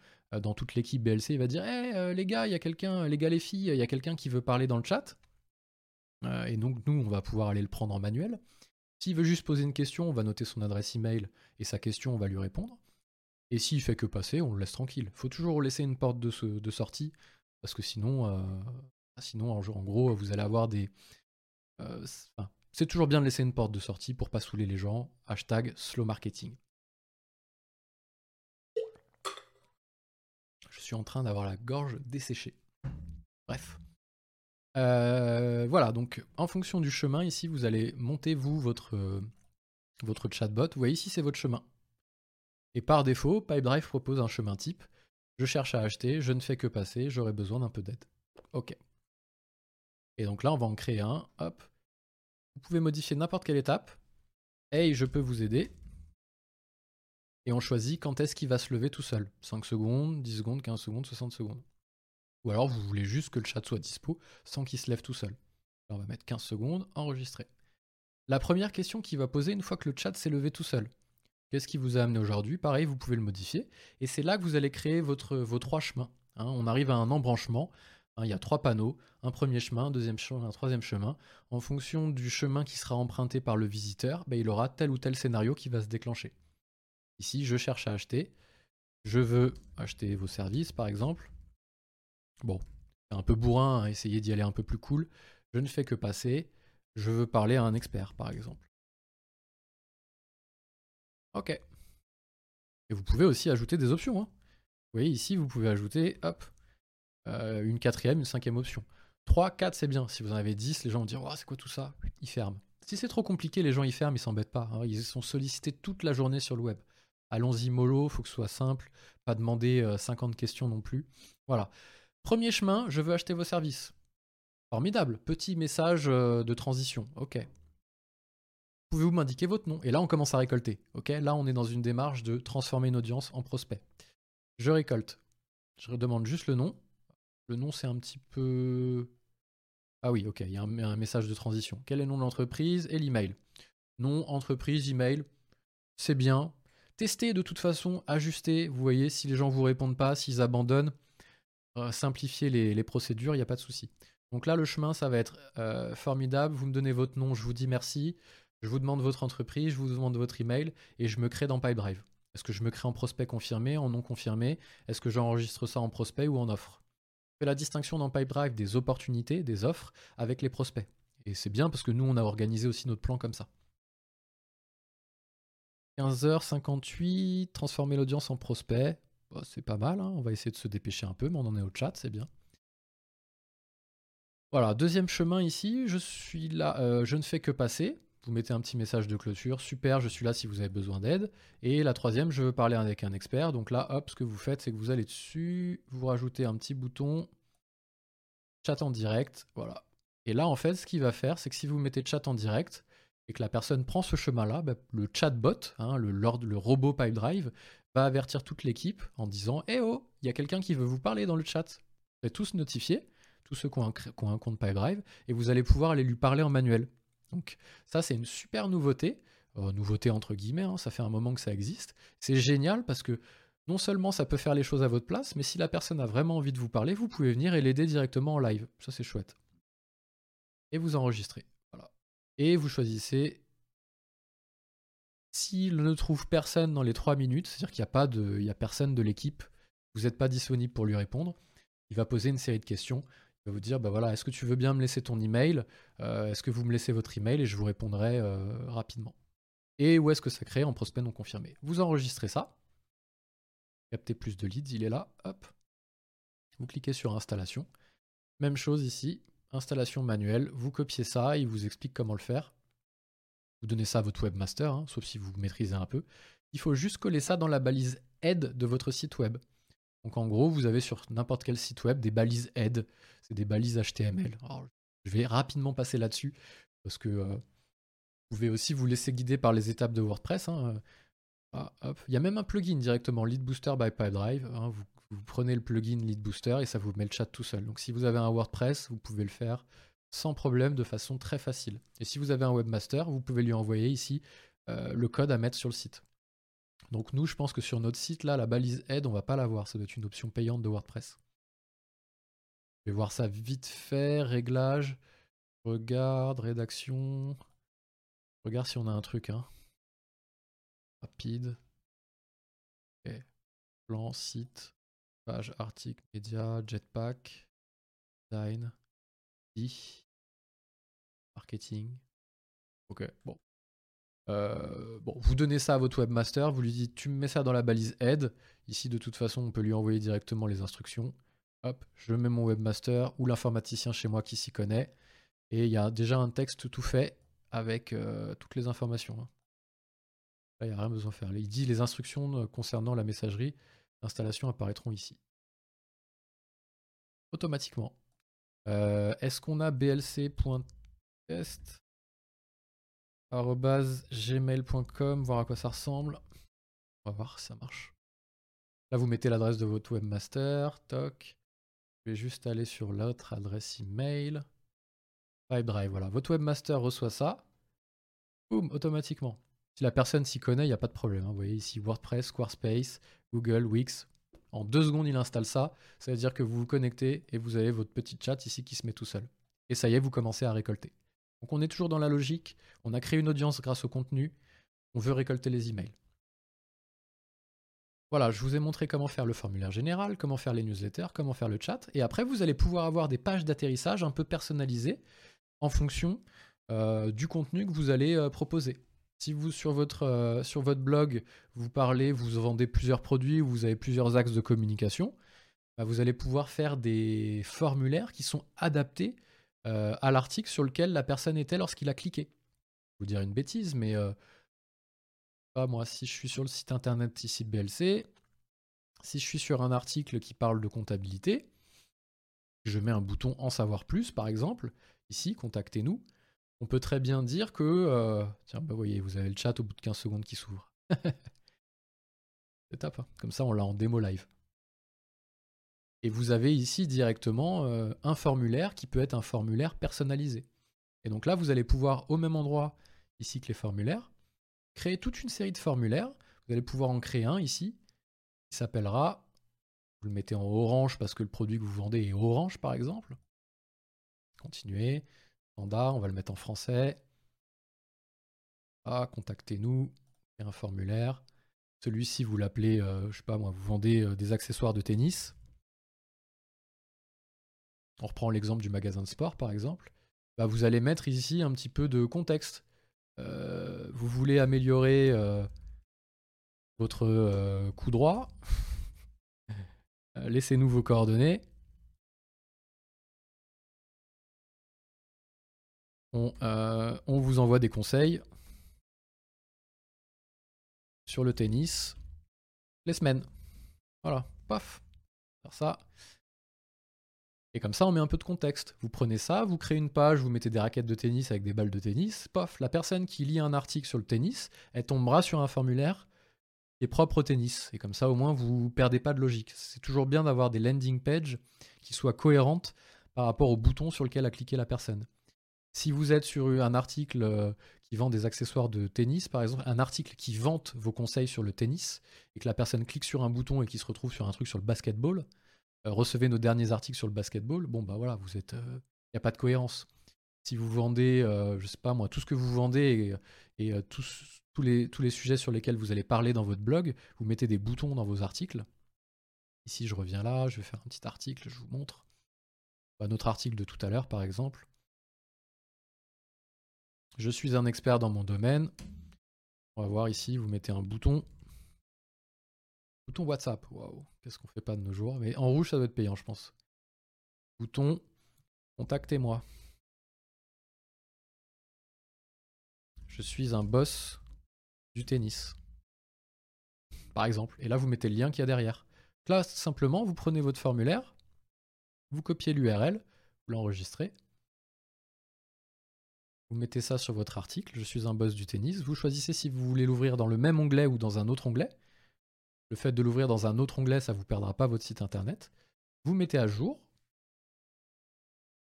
dans toute l'équipe BLC, il va dire hey, euh, les gars, il y a quelqu'un, les gars, les filles, il y a quelqu'un qui veut parler dans le chat. Euh, et donc, nous, on va pouvoir aller le prendre en manuel. S'il veut juste poser une question, on va noter son adresse email et sa question, on va lui répondre. Et s'il fait que passer, on le laisse tranquille. Faut toujours laisser une porte de, sortie, parce que sinon, euh, sinon en, gros, vous allez avoir des. Euh, c'est toujours bien de laisser une porte de sortie pour pas saouler les gens. Hashtag slow marketing. Suis en train d'avoir la gorge desséchée. Bref. Euh, voilà, donc en fonction du chemin, ici, vous allez monter, vous, votre, votre chatbot. Vous voyez, ici, c'est votre chemin. Et par défaut, Pipedrive propose un chemin type. Je cherche à acheter, je ne fais que passer, j'aurai besoin d'un peu d'aide. OK. Et donc là, on va en créer un. Hop. Vous pouvez modifier n'importe quelle étape. Hey, je peux vous aider. Et on choisit quand est-ce qu'il va se lever tout seul. 5 secondes, 10 secondes, 15 secondes, 60 secondes. Ou alors vous voulez juste que le chat soit dispo sans qu'il se lève tout seul. on va mettre 15 secondes, enregistrer. La première question qu'il va poser une fois que le chat s'est levé tout seul. Qu'est-ce qui vous a amené aujourd'hui? Pareil, vous pouvez le modifier. Et c'est là que vous allez créer vos trois chemins. Hein. on arrive à un embranchement. Hein. il y a trois panneaux. Un premier chemin, un deuxième chemin, un troisième chemin. En fonction du chemin qui sera emprunté par le visiteur, ben, il aura tel ou tel scénario qui va se déclencher. Ici, je cherche à acheter. Je veux acheter vos services, par exemple. Bon, c'est un peu bourrin, à essayer d'y aller un peu plus cool. Je ne fais que passer. Je veux parler à un expert, par exemple. Ok. Et vous pouvez aussi ajouter des options. Hein. Vous voyez, ici, vous pouvez ajouter, hop, euh, une quatrième, une cinquième option. 3, 4, c'est bien. Si vous en avez 10, les gens vont dire, c'est quoi tout ça? Ils ferment. Si c'est trop compliqué, les gens y ferment, ils s'embêtent pas. Hein. Ils sont sollicités toute la journée sur le web. Allons-y mollo, faut que ce soit simple, pas demander 50 euh, questions non plus. Voilà. Premier chemin, je veux acheter vos services. Formidable. Petit message euh, de transition. Ok. Pouvez-vous m'indiquer votre nom? Et là, on commence à récolter. Ok. Là, on est dans une démarche de transformer une audience en prospect. Je récolte. Je redemande juste le nom. Le nom, c'est un petit peu. Ah oui, ok. Il y a un message de transition. Quel est le nom de l'entreprise? Et l'email Nom, entreprise, email. C'est bien. Testez de toute façon, ajustez. Vous voyez, si les gens vous répondent pas, s'ils abandonnent, euh, simplifier les, procédures, il n'y a pas de souci. Donc là, le chemin, ça va être euh, formidable. Vous me donnez votre nom, je vous dis merci. Je vous demande votre entreprise, je vous demande votre email et je me crée dans Pipedrive. Est-ce que je me crée en prospect confirmé, en non confirmé? Est-ce que j'enregistre ça en prospect ou en offre? Je fais la distinction dans Pipedrive des opportunités, des offres avec les prospects. Et c'est bien parce que nous, on a organisé aussi notre plan comme ça. 15h58, transformer l'audience en prospect. Bah, c'est pas mal, hein. on va essayer de se dépêcher un peu, mais on en est au chat, c'est bien. Voilà, deuxième chemin ici, je suis là, euh, je ne fais que passer. Vous mettez un petit message de clôture, super, je suis là si vous avez besoin d'aide. Et la troisième, je veux parler avec un expert. Donc là, hop, ce que vous faites, c'est que vous allez dessus, vous rajoutez un petit bouton chat en direct, voilà. Et là, en fait, ce qu'il va faire, c'est que si vous mettez chat en direct et que la personne prend ce chemin-là, bah, le chatbot, hein, le, le robot Pipedrive, va avertir toute l'équipe en disant Eh oh, il y a quelqu'un qui veut vous parler dans le chat. Vous êtes tous notifiés tous ceux qui ont, un, compte Pipedrive, et vous allez pouvoir aller lui parler en manuel. Donc ça, c'est une super nouveauté. Euh, nouveauté entre guillemets, hein, ça fait un moment que ça existe. C'est génial parce que non seulement ça peut faire les choses à votre place, mais si la personne a vraiment envie de vous parler, vous pouvez venir et l'aider directement en live. Ça, c'est chouette. Et vous enregistrez. Et vous choisissez. S'il ne trouve personne dans les 3 minutes, c'est-à-dire qu'il n'y a, il a personne de l'équipe, vous n'êtes pas disponible pour lui répondre, il va poser une série de questions va vous dire, bah voilà, est-ce que tu veux bien me laisser ton email euh, Est-ce que vous me laissez votre email et je vous répondrai euh, rapidement. Et où est-ce que ça crée en prospect non confirmé? Vous enregistrez ça. Captez plus de leads, il est là. Hop. Vous cliquez sur installation. Même chose ici, installation manuelle. Vous copiez ça, il vous explique comment le faire. Vous donnez ça à votre webmaster, hein, sauf si vous maîtrisez un peu. Il faut juste coller ça dans la balise aide de votre site web. Donc en gros, vous avez sur n'importe quel site web des balises aide, c'est des balises HTML. je vais rapidement passer là-dessus parce que euh, vous pouvez aussi vous laisser guider par les étapes de WordPress. Hein. Ah, Il y a même un plugin directement, Lead Booster by Pipedrive. Hein. Vous, prenez le plugin Lead Booster et ça vous met le chat tout seul. Donc si vous avez un WordPress, vous pouvez le faire sans problème de façon très facile. Et si vous avez un webmaster, vous pouvez lui envoyer ici euh, le code à mettre sur le site. Donc nous, je pense que sur notre site, là, la balise aide, on va pas l'avoir. Ça doit être une option payante de WordPress. Je vais voir ça vite fait. Réglage. Regarde, rédaction. Regarde si on a un truc. Hein. Rapide. Plan, site, page, article, média, jetpack, design, marketing. Ok, bon. Euh, bon, vous donnez ça à votre webmaster, vous lui dites tu me mets ça dans la balise aide. Ici, de toute façon, on peut lui envoyer directement les instructions. Hop, je mets mon webmaster ou l'informaticien chez moi qui s'y connaît. Et il y a déjà un texte tout fait avec euh, toutes les informations. Hein. Il n'y a rien besoin de faire. Il dit les instructions euh, concernant la messagerie d'installation apparaîtront ici. Automatiquement. Est-ce qu'on a blc.test gmail.com, voir à quoi ça ressemble. On va voir si ça marche. Là, vous mettez l'adresse de votre webmaster. Toc. Je vais juste aller sur l'autre adresse email. Pipedrive, voilà. Votre webmaster reçoit ça. Boum, automatiquement. Si la personne s'y connaît, il n'y a pas de problème. Hein. Vous voyez ici WordPress, Squarespace, Google, Wix. En deux secondes, il installe ça. Ça veut dire que vous vous connectez et vous avez votre petit chat ici qui se met tout seul. Et ça y est, vous commencez à récolter. Donc on est toujours dans la logique, on a créé une audience grâce au contenu, on veut récolter les emails. Voilà, je vous ai montré comment faire le formulaire général, comment faire les newsletters, comment faire le chat, et après vous allez pouvoir avoir des pages d'atterrissage un peu personnalisées en fonction euh, du contenu que vous allez euh, proposer. Si vous sur votre, euh, sur votre blog vous parlez, vous vendez plusieurs produits, vous avez plusieurs axes de communication, bah, vous allez pouvoir faire des formulaires qui sont adaptés euh, à l'article sur lequel la personne était lorsqu'il a cliqué. Je vais vous dire une bêtise, mais euh, moi, si je suis sur le site internet ici de BLC, si je suis sur un article qui parle de comptabilité, je mets un bouton en savoir plus, par exemple, ici, contactez-nous, on peut très bien dire que, euh, tiens, bah, vous voyez, vous avez le chat au bout de 15 secondes qui s'ouvre. C'est top, hein. comme ça on l'a en démo live. Et vous avez ici directement euh, un formulaire qui peut être un formulaire personnalisé. Et donc là, vous allez pouvoir, au même endroit ici que les formulaires, créer toute une série de formulaires. Vous allez pouvoir en créer un ici, qui s'appellera, vous le mettez en orange parce que le produit que vous vendez est orange par exemple. Continuez, on va le mettre en français. Ah, contactez-nous, un formulaire. Celui-ci, vous l'appelez, euh, je sais pas moi, vous vendez euh, des accessoires de tennis. On reprend l'exemple du magasin de sport, par exemple. Bah, vous allez mettre ici un petit peu de contexte. Euh, vous voulez améliorer votre coup droit. Laissez-nous vos coordonnées. On, on, vous envoie des conseils sur le tennis les semaines. Voilà, paf, faire ça. Et comme ça, on met un peu de contexte. Vous prenez ça, vous créez une page, vous mettez des raquettes de tennis avec des balles de tennis, paf, la personne qui lit un article sur le tennis, elle tombera sur un formulaire qui est propre au tennis. Et comme ça, au moins, vous perdez pas de logique. C'est toujours bien d'avoir des landing pages qui soient cohérentes par rapport au bouton sur lequel a cliqué la personne. Si vous êtes sur un article euh, qui vend des accessoires de tennis, par exemple, un article qui vante vos conseils sur le tennis, et que la personne clique sur un bouton et qui se retrouve sur un truc sur le basketball, euh, recevez nos derniers articles sur le basketball, bon bah voilà, vous êtes. Il euh, n'y a pas de cohérence. Si vous vendez, je sais pas moi, tout ce que vous vendez et, tous, tous, les, tous les sujets sur lesquels vous allez parler dans votre blog, vous mettez des boutons dans vos articles. Ici, je reviens là, je vais faire un petit article, je vous montre. Bah, notre article de tout à l'heure, par exemple. Je suis un expert dans mon domaine. On va voir ici, vous mettez un bouton. Bouton WhatsApp. Waouh, qu'est-ce qu'on fait pas de nos jours. Mais en rouge, ça doit être payant, je pense. Bouton Contactez-moi. Je suis un boss du tennis. Par exemple. Et là, vous mettez le lien qu'il y a derrière. Là, simplement, vous prenez votre formulaire, vous copiez l'URL, vous l'enregistrez, vous mettez ça sur votre article, je suis un boss du tennis. Vous choisissez si vous voulez l'ouvrir dans le même onglet ou dans un autre onglet. Le fait de l'ouvrir dans un autre onglet, ça ne vous perdra pas votre site internet. Vous mettez à jour.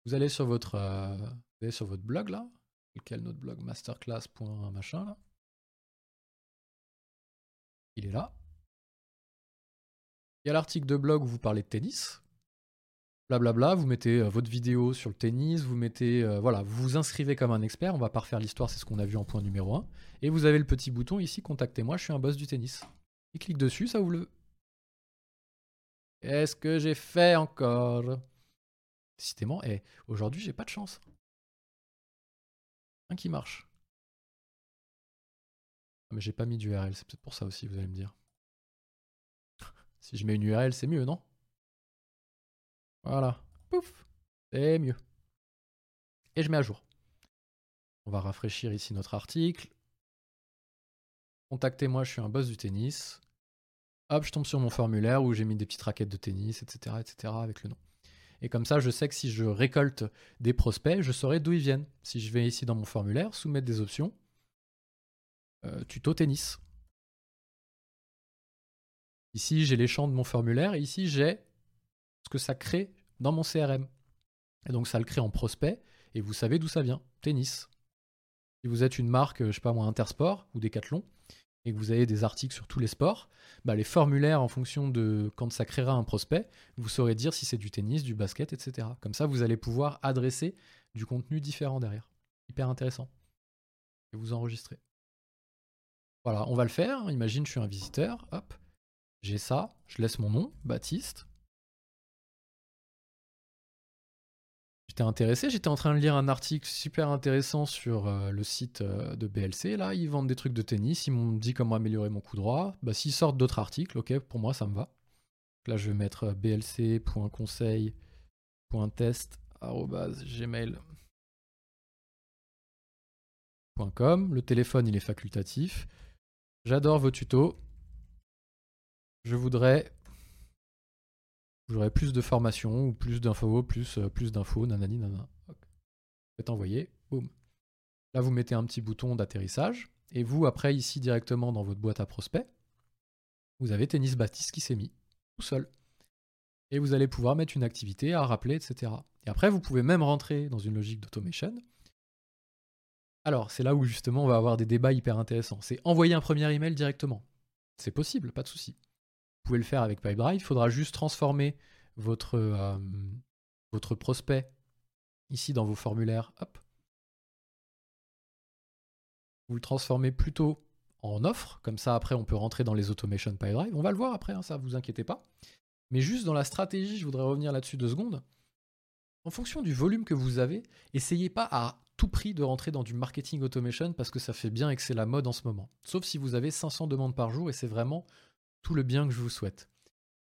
Vous allez sur votre, euh, sur votre blog là. Lequel notre blog? masterclass.machin là. Il est là. Il y a l'article de blog où vous parlez de tennis blablabla, vous mettez euh, votre vidéo sur le tennis, vous mettez, euh, voilà, vous vous inscrivez comme un expert, on va pas refaire l'histoire, c'est ce qu'on a vu en point numéro 1, et vous avez le petit bouton ici, contactez-moi, je suis un boss du tennis. Il clique dessus, ça ouvre le... Qu'est-ce que j'ai fait encore? Décidément, et aujourd'hui j'ai pas de chance. Un qui marche. Ah, mais j'ai pas mis d'URL, c'est peut-être pour ça aussi, vous allez me dire. si je mets une URL, c'est mieux, non? Voilà. Pouf. C'est mieux. Et je mets à jour. On va rafraîchir ici notre article. Contactez-moi, je suis un boss du tennis. Hop, je tombe sur mon formulaire où j'ai mis des petites raquettes de tennis, etc., etc., avec le nom. Et comme ça, je sais que si je récolte des prospects, je saurai d'où ils viennent. Si je vais ici dans mon formulaire, soumettre des options, euh, tuto tennis. Ici, j'ai les champs de mon formulaire et ici, j'ai ce que ça crée dans mon CRM. Et donc ça le crée en prospect, et vous savez d'où ça vient, tennis. Si vous êtes une marque, je sais pas moi, Intersport ou Decathlon, et que vous avez des articles sur tous les sports, bah les formulaires en fonction de quand ça créera un prospect, vous saurez dire si c'est du tennis, du basket, etc. Comme ça, vous allez pouvoir adresser du contenu différent derrière. Hyper intéressant. Et vous enregistrez. Voilà, on va le faire. Imagine, je suis un visiteur. Hop, j'ai ça. Je laisse mon nom, Baptiste. Intéressé, j'étais en train de lire un article super intéressant sur euh, le site euh, de BLC. Là, ils vendent des trucs de tennis, ils m'ont dit comment améliorer mon coup droit. Bah, s'ils sortent d'autres articles, ok, pour moi ça me va. Là, je vais mettre euh, blc.conseil.test.gmail.com. Le téléphone, il est facultatif. J'adore vos tutos. Je voudrais J'aurai plus de formation ou plus d'infos, plus, euh, plus d'infos, nanani, nanana. Faites envoyer, boum. Là, vous mettez un petit bouton d'atterrissage. Et vous, après, ici, directement dans votre boîte à prospects, vous avez Tennis Baptiste qui s'est mis, tout seul. Et vous allez pouvoir mettre une activité à rappeler, etc. Et après, vous pouvez même rentrer dans une logique d'automation. Alors, c'est là où justement on va avoir des débats hyper intéressants. C'est envoyer un premier email directement. C'est possible, pas de souci le faire avec PipeDrive. Il faudra juste transformer votre, euh, votre prospect ici dans vos formulaires. Hop. Vous le transformez plutôt en offre. Comme ça, après, on peut rentrer dans les automation PyDrive. On va le voir après, hein, ça, vous inquiétez pas. Mais juste dans la stratégie, je voudrais revenir là-dessus deux secondes. En fonction du volume que vous avez, essayez pas à tout prix de rentrer dans du marketing automation parce que ça fait bien et que c'est la mode en ce moment. Sauf si vous avez 500 demandes par jour et c'est vraiment tout le bien que je vous souhaite.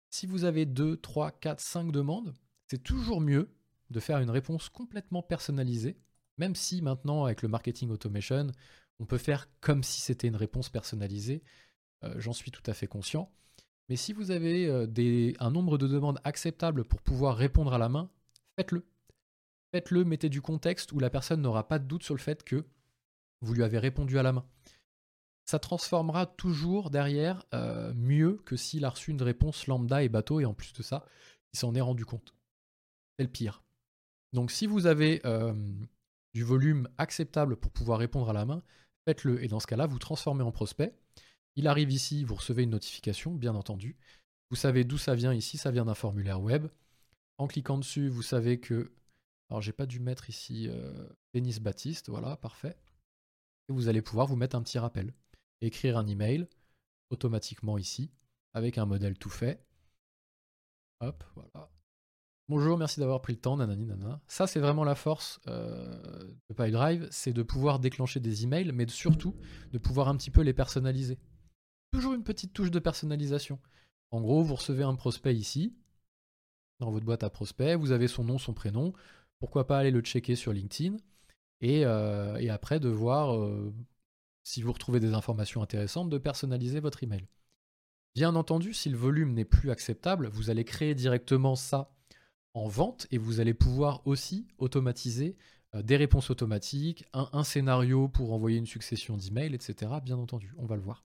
Si vous avez 2, 3, 4, 5 demandes, c'est toujours mieux de faire une réponse complètement personnalisée, même si maintenant avec le marketing automation, on peut faire comme si c'était une réponse personnalisée. Euh, j'en suis tout à fait conscient. Mais si vous avez euh, un nombre de demandes acceptable pour pouvoir répondre à la main, faites-le. Faites-le, mettez du contexte où la personne n'aura pas de doute sur le fait que vous lui avez répondu à la main. Ça transformera toujours derrière euh, mieux que s'il a reçu une réponse lambda et bateau et en plus de ça, il s'en est rendu compte. C'est le pire. Donc si vous avez du volume acceptable pour pouvoir répondre à la main, faites-le. Et dans ce cas-là, vous transformez en prospect. Il arrive ici, vous recevez une notification, bien entendu. Vous savez d'où ça vient ici, ça vient d'un formulaire web. En cliquant dessus, vous savez que. Alors, j'ai pas dû mettre ici euh, Denis Baptiste, voilà, parfait. Et vous allez pouvoir vous mettre un petit rappel. Écrire un email automatiquement ici, avec un modèle tout fait. Hop, voilà. Bonjour, merci d'avoir pris le temps, nanani nanana. Ça, c'est vraiment la force euh, de PyDrive, c'est de pouvoir déclencher des emails, mais surtout de pouvoir un petit peu les personnaliser. Toujours une petite touche de personnalisation. En gros, vous recevez un prospect ici, dans votre boîte à prospects, vous avez son nom, son prénom. Pourquoi pas aller le checker sur LinkedIn et, euh, après de voir euh, si vous retrouvez des informations intéressantes, de personnaliser votre email. Bien entendu, si le volume n'est plus acceptable, vous allez créer directement ça en vente et vous allez pouvoir aussi automatiser euh, des réponses automatiques, un, scénario pour envoyer une succession d'emails, etc. Bien entendu, on va le voir.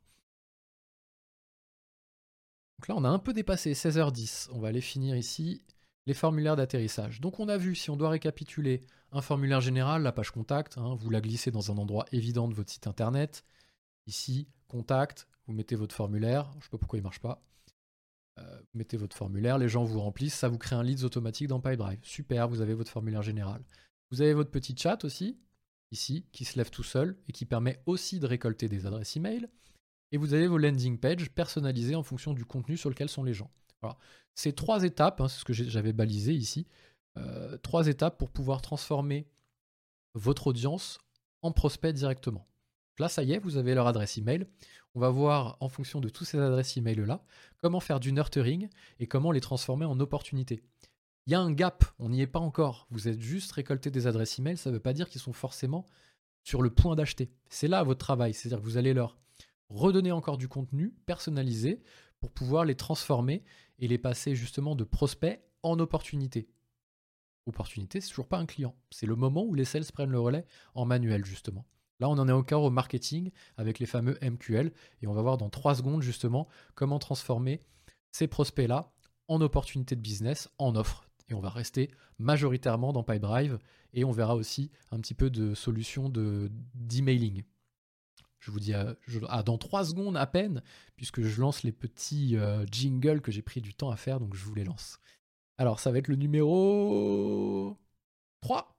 Là, on a un peu dépassé 16h10. On va aller finir ici les formulaires d'atterrissage. Donc on a vu, si on doit récapituler, un formulaire général, la page contact, hein, vous la glissez dans un endroit évident de votre site internet. Ici, contact, vous mettez votre formulaire. Je ne sais pas pourquoi il ne marche pas. Euh, vous mettez votre formulaire, les gens vous remplissent, ça vous crée un leads automatique dans PyDrive. Super, vous avez votre formulaire général. Vous avez votre petit chat aussi, ici, qui se lève tout seul et qui permet aussi de récolter des adresses email. Et vous avez vos landing pages personnalisées en fonction du contenu sur lequel sont les gens. Voilà. C'est trois étapes, hein, c'est ce que j'avais balisé ici, euh, trois étapes pour pouvoir transformer votre audience en prospect directement. Là, ça y est, vous avez leur adresse email. On va voir en fonction de toutes ces adresses email là comment faire du nurturing et comment les transformer en opportunités. Il y a un gap, on n'y est pas encore. Vous êtes juste récolté des adresses email, ça ne veut pas dire qu'ils sont forcément sur le point d'acheter. C'est là votre travail, c'est-à-dire que vous allez leur redonner encore du contenu personnalisé pour pouvoir les transformer et les passer justement de prospects en opportunités. Opportunité, c'est toujours pas un client. C'est le moment où les sales prennent le relais en manuel justement. Là, on en est encore au marketing avec les fameux MQL et on va voir dans trois secondes justement comment transformer ces prospects-là en opportunités de business, en offres. Et on va rester majoritairement dans PyDrive et on verra aussi un petit peu de solutions d'emailing. je vous dis à, dans trois secondes à peine, puisque je lance les petits euh, jingles que j'ai pris du temps à faire, donc je vous les lance. Alors, ça va être le numéro 3.